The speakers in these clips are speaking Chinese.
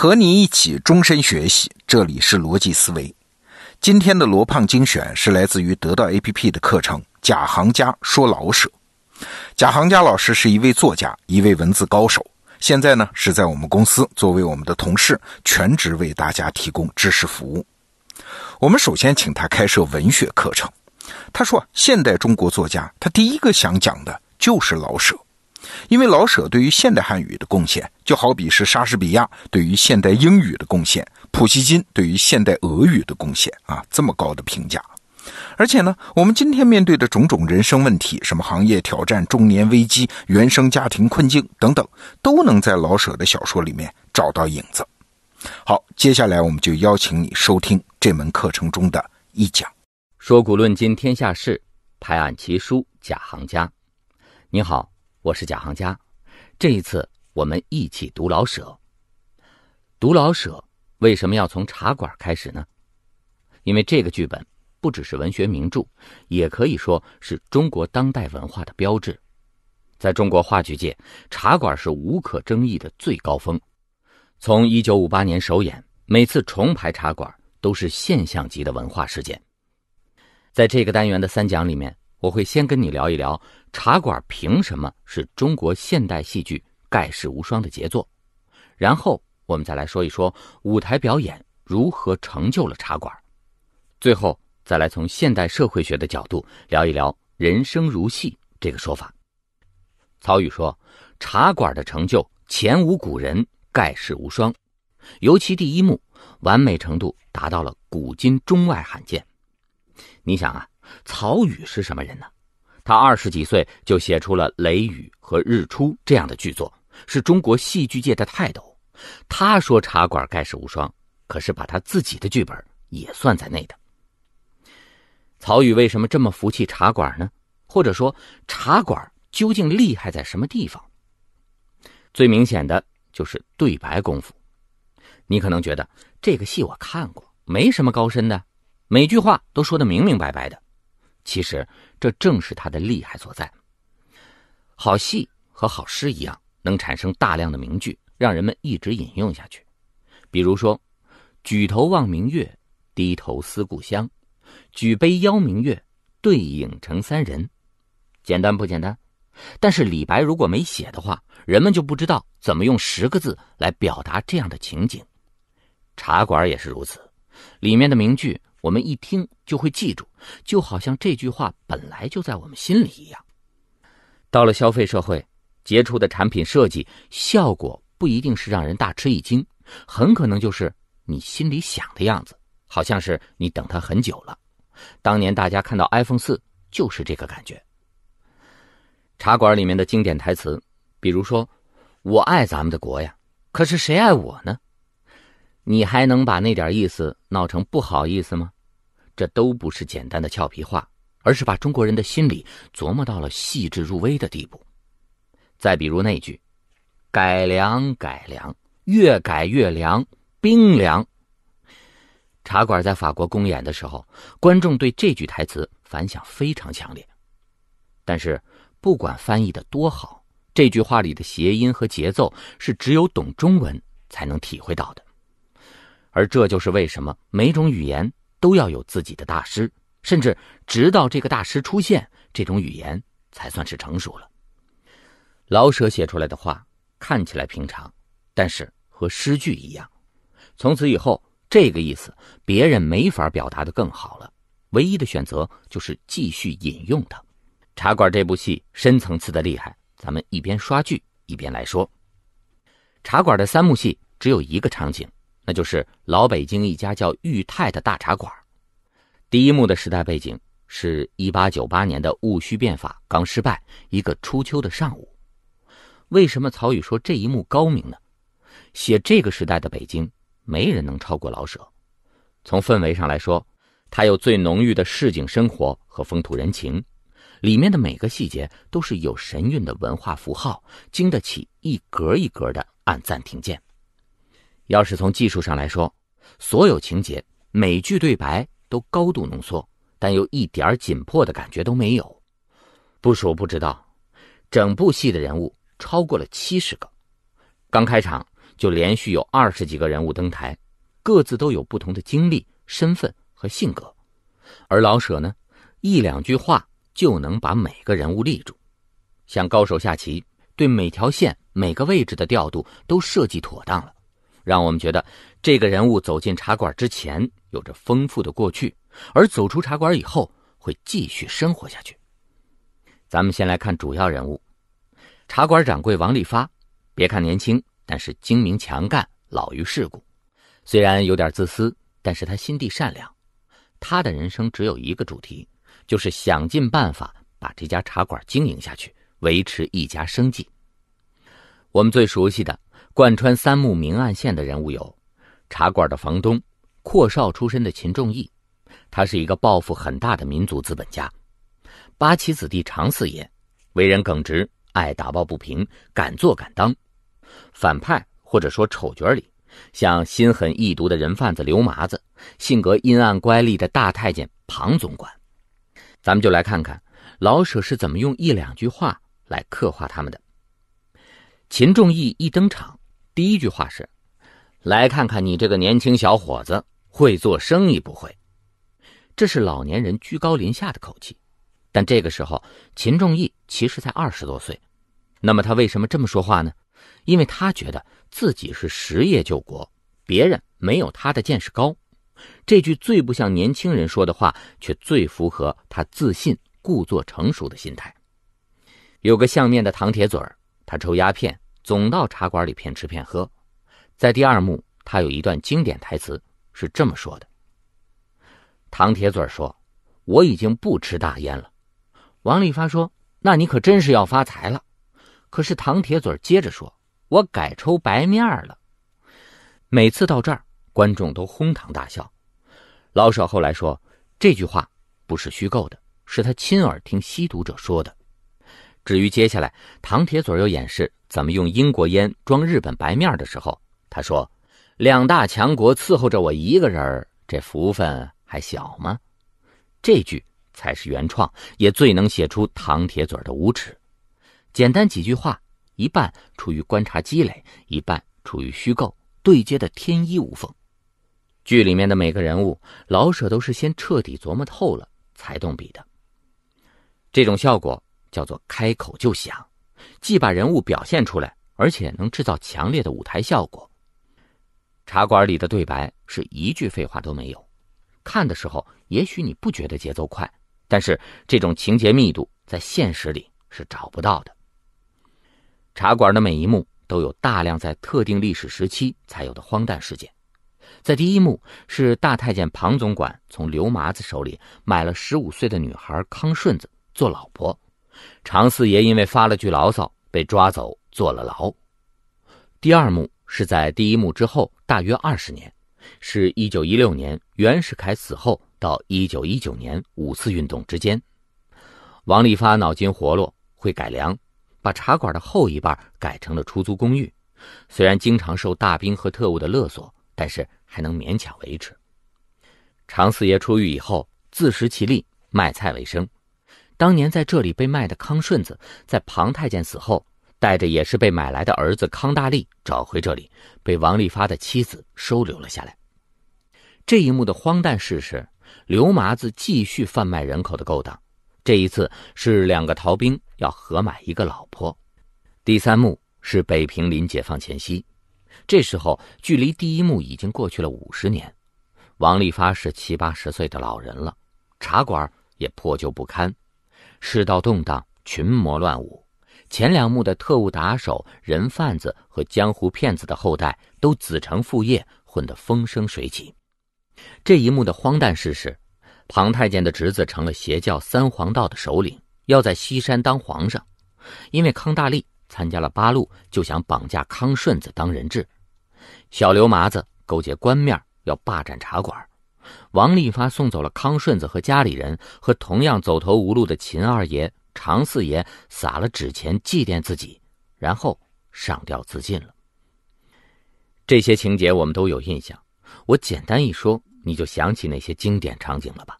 和你一起终身学习，这里是逻辑思维。今天的罗胖精选是来自于得到 APP 的课程《假行家说老舍》。贾行家老师是一位作家，一位文字高手。现在呢，是在我们公司作为我们的同事，全职为大家提供知识服务。我们首先请他开设文学课程。他说，现代中国作家，他第一个想讲的就是老舍。因为老舍对于现代汉语的贡献，就好比是莎士比亚对于现代英语的贡献，普希金对于现代俄语的贡献啊，这么高的评价。而且呢，我们今天面对的种种人生问题，什么行业挑战、中年危机、原生家庭困境等等，都能在老舍的小说里面找到影子。好，接下来我们就邀请你收听这门课程中的一讲，说古论今天下事，拍案奇书贾行家。你好。我是贾行家，这一次我们一起读老舍。读老舍为什么要从茶馆开始呢？因为这个剧本不只是文学名著，也可以说是中国当代文化的标志。在中国话剧界，茶馆是无可争议的最高峰。从一九五八年首演，每次重排茶馆都是现象级的文化事件。在这个单元的三讲里面。我会先跟你聊一聊茶馆凭什么是中国现代戏剧盖世无双的杰作，然后我们再来说一说舞台表演如何成就了茶馆，最后再来从现代社会学的角度聊一聊“人生如戏”这个说法。曹禺说，茶馆的成就前无古人，盖世无双，尤其第一幕完美程度达到了古今中外罕见。你想啊。曹禺是什么人呢？他二十几岁就写出了《雷雨》和《日出》这样的剧作，是中国戏剧界的泰斗。他说茶馆盖世无双，可是把他自己的剧本也算在内的。曹禺为什么这么服气茶馆呢？或者说茶馆究竟厉害在什么地方？最明显的就是对白功夫。你可能觉得这个戏我看过，没什么高深的，每句话都说的明明白白的。其实，这正是他的厉害所在。好戏和好诗一样，能产生大量的名句，让人们一直引用下去。比如说：“举头望明月，低头思故乡。举杯邀明月，对影成三人。”简单不简单？但是李白如果没写的话，人们就不知道怎么用十个字来表达这样的情景。茶馆也是如此，里面的名句。我们一听就会记住，就好像这句话本来就在我们心里一样。到了消费社会，杰出的产品设计效果不一定是让人大吃一惊，很可能就是你心里想的样子，好像是你等它很久了。当年大家看到 iPhone 四就是这个感觉。茶馆里面的经典台词，比如说：“我爱咱们的国呀，可是谁爱我呢？”你还能把那点意思闹成不好意思吗？这都不是简单的俏皮话，而是把中国人的心理琢磨到了细致入微的地步。再比如那句“改良改良，越改越凉，冰凉”。茶馆在法国公演的时候，观众对这句台词反响非常强烈。但是，不管翻译的多好，这句话里的谐音和节奏是只有懂中文才能体会到的。而这就是为什么每种语言都要有自己的大师，甚至直到这个大师出现，这种语言才算是成熟了。老舍写出来的话看起来平常，但是和诗句一样。从此以后，这个意思别人没法表达的更好了，唯一的选择就是继续引用它。茶馆这部戏深层次的厉害，咱们一边刷剧一边来说。茶馆的三幕戏只有一个场景。那就是老北京一家叫裕泰的大茶馆。第一幕的时代背景是一八九八年的戊戌变法刚失败，一个初秋的上午。为什么曹禺说这一幕高明呢？写这个时代的北京，没人能超过老舍。从氛围上来说，他有最浓郁的市井生活和风土人情，里面的每个细节都是有神韵的文化符号，经得起一格一格的按暂停键。要是从技术上来说，所有情节、每句对白都高度浓缩，但又一点紧迫的感觉都没有。不说不知道，整部戏的人物超过了七十个。刚开场就连续有二十几个人物登台，各自都有不同的经历、身份和性格，而老舍呢，一两句话就能把每个人物立住，像高手下棋，对每条线、每个位置的调度都设计妥当了，让我们觉得这个人物走进茶馆之前有着丰富的过去，而走出茶馆以后会继续生活下去。咱们先来看主要人物，茶馆掌柜王利发。别看年轻，但是精明强干，老于世故。虽然有点自私，但是他心地善良。他的人生只有一个主题，就是想尽办法把这家茶馆经营下去，维持一家生计。我们最熟悉的贯穿三幕明暗线的人物有：茶馆的房东，阔少出身的秦仲义，他是一个抱负很大的民族资本家。八旗子弟常四爷，为人耿直，爱打抱不平，敢做敢当。反派或者说丑角里，像心狠意毒的人贩子刘麻子，性格阴暗乖戾的大太监庞总管。咱们就来看看老舍是怎么用一两句话来刻画他们的。秦仲义一登场，第一句话是：“来看看你这个年轻小伙子会做生意不会？”这是老年人居高临下的口气。但这个时候，秦仲义其实才二十多岁，那么他为什么这么说话呢？因为他觉得自己是实业救国，别人没有他的见识高。这句最不像年轻人说的话，却最符合他自信、故作成熟的心态。有个相面的唐铁嘴儿，他抽鸦片，总到茶馆里骗吃骗喝。在第二幕，他有一段经典台词是这么说的：“唐铁嘴说，我已经不吃大烟了。”王利发说：“那你可真是要发财了。”可是唐铁嘴接着说：“我改抽白面了。”每次到这儿，观众都哄堂大笑。老舍后来说，这句话不是虚构的，是他亲耳听吸毒者说的。至于接下来唐铁嘴又演示怎么用英国烟装日本白面的时候，他说：“两大强国伺候着我一个人，这福分还小吗？”这句。才是原创，也最能写出唐铁嘴的无耻。简单几句话，一半出于观察积累，一半出于虚构，对接的天衣无缝。剧里面的每个人物，老舍都是先彻底琢磨透了才动笔的。这种效果叫做开口就响，既把人物表现出来，而且能制造强烈的舞台效果。茶馆里的对白是一句废话都没有，看的时候也许你不觉得节奏快。但是这种情节密度在现实里是找不到的。茶馆的每一幕都有大量在特定历史时期才有的荒诞事件。在第一幕是大太监庞总管从刘麻子手里买了十五岁的女孩康顺子做老婆，常四爷因为发了句牢骚被抓走坐了牢。第二幕是在第一幕之后大约二十年，是一九一六年袁世凯死后。到一九一九年五四运动之间，王利发脑筋活络，会改良，把茶馆的后一半改成了出租公寓。虽然经常受大兵和特务的勒索，但是还能勉强维持。常四爷出狱以后，自食其力，卖菜为生。当年在这里被卖的康顺子，在庞太监死后，带着也是被买来的儿子康大力找回这里，被王利发的妻子收留了下来。这一幕的荒诞事实。刘麻子继续贩卖人口的勾当，这一次是两个逃兵要合买一个老婆。第三幕是北平临解放前夕，这时候距离第一幕已经过去了五十年，王利发是七八十岁的老人了，茶馆也破旧不堪，世道动荡，群魔乱舞。前两幕的特务打手、人贩子和江湖骗子的后代都子承父业，混得风生水起。这一幕的荒诞事是，庞太监的侄子成了邪教三皇道的首领，要在西山当皇上。因为康大力参加了八路，就想绑架康顺子当人质。小刘麻子勾结官面，要霸占茶馆。王利发送走了康顺子和家里人，和同样走投无路的秦二爷、常四爷撒了纸钱祭奠自己，然后上吊自尽了。这些情节我们都有印象。我简单一说，你就想起那些经典场景了吧？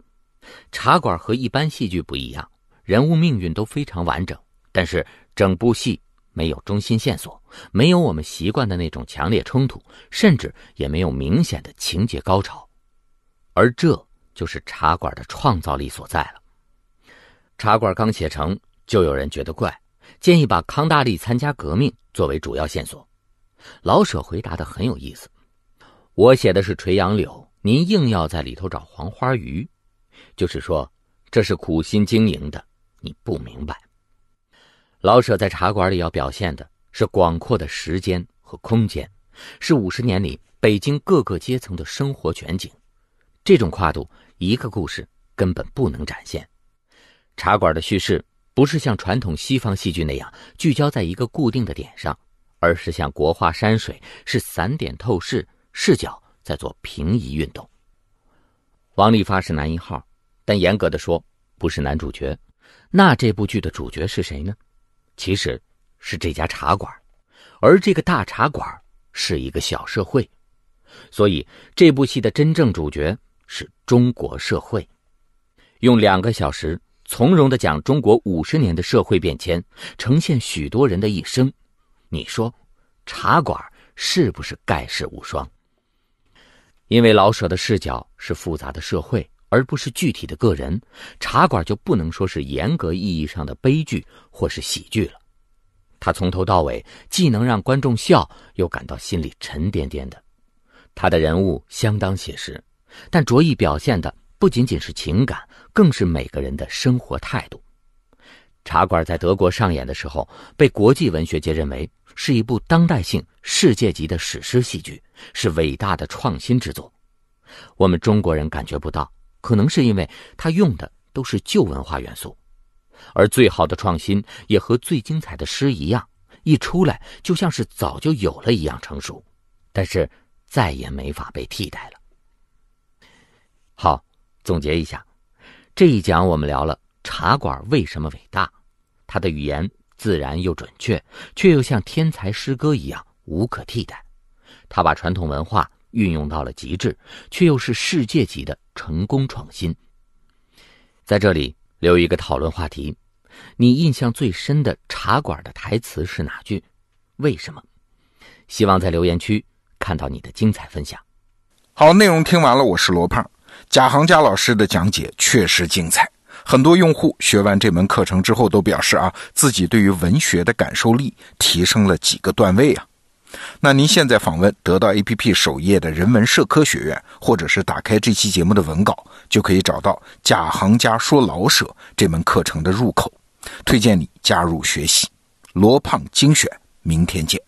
茶馆和一般戏剧不一样，人物命运都非常完整，但是整部戏没有中心线索，没有我们习惯的那种强烈冲突，甚至也没有明显的情节高潮，而这就是茶馆的创造力所在了。茶馆刚写成，就有人觉得怪，建议把康大力参加革命作为主要线索。老舍回答的很有意思：“我写的是垂杨柳，您硬要在里头找黄花鱼，就是说这是苦心经营的，你不明白。”老舍在茶馆里要表现的是广阔的时间和空间，是五十年里北京各个阶层的生活全景。这种跨度，一个故事根本不能展现。茶馆的叙事不是像传统西方戏剧那样聚焦在一个固定的点上。而是像国画山水，是散点透视，视角在做平移运动。王利发是男一号，但严格的说不是男主角。那这部剧的主角是谁呢？其实是这家茶馆，而这个大茶馆是一个小社会，所以这部戏的真正主角是中国社会。用两个小时从容的讲中国五十年的社会变迁，呈现许多人的一生。你说，茶馆是不是盖世无双？因为老舍的视角是复杂的社会，而不是具体的个人，茶馆就不能说是严格意义上的悲剧或是喜剧了。他从头到尾既能让观众笑，又感到心里沉甸甸的。他的人物相当写实，但着意表现的不仅仅是情感，更是每个人的生活态度。茶馆在德国上演的时候，被国际文学界认为。是一部当代性、世界级的史诗戏剧，是伟大的创新之作。我们中国人感觉不到，可能是因为他用的都是旧文化元素，而最好的创新也和最精彩的诗一样，一出来就像是早就有了一样成熟，但是再也没法被替代了。好，总结一下，这一讲我们聊了茶馆为什么伟大，它的语言。自然又准确，却又像天才诗歌一样无可替代。他把传统文化运用到了极致，却又是世界级的成功创新。在这里留一个讨论话题：你印象最深的茶馆的台词是哪句？为什么？希望在留言区看到你的精彩分享。好，内容听完了，我是罗胖。贾行家老师的讲解确实精彩。很多用户学完这门课程之后都表示啊，自己对于文学的感受力提升了几个段位啊。那您现在访问得到 APP 首页的人文社科学院，或者是打开这期节目的文稿，就可以找到《贾行家说老舍》这门课程的入口，推荐你加入学习。罗胖精选，明天见。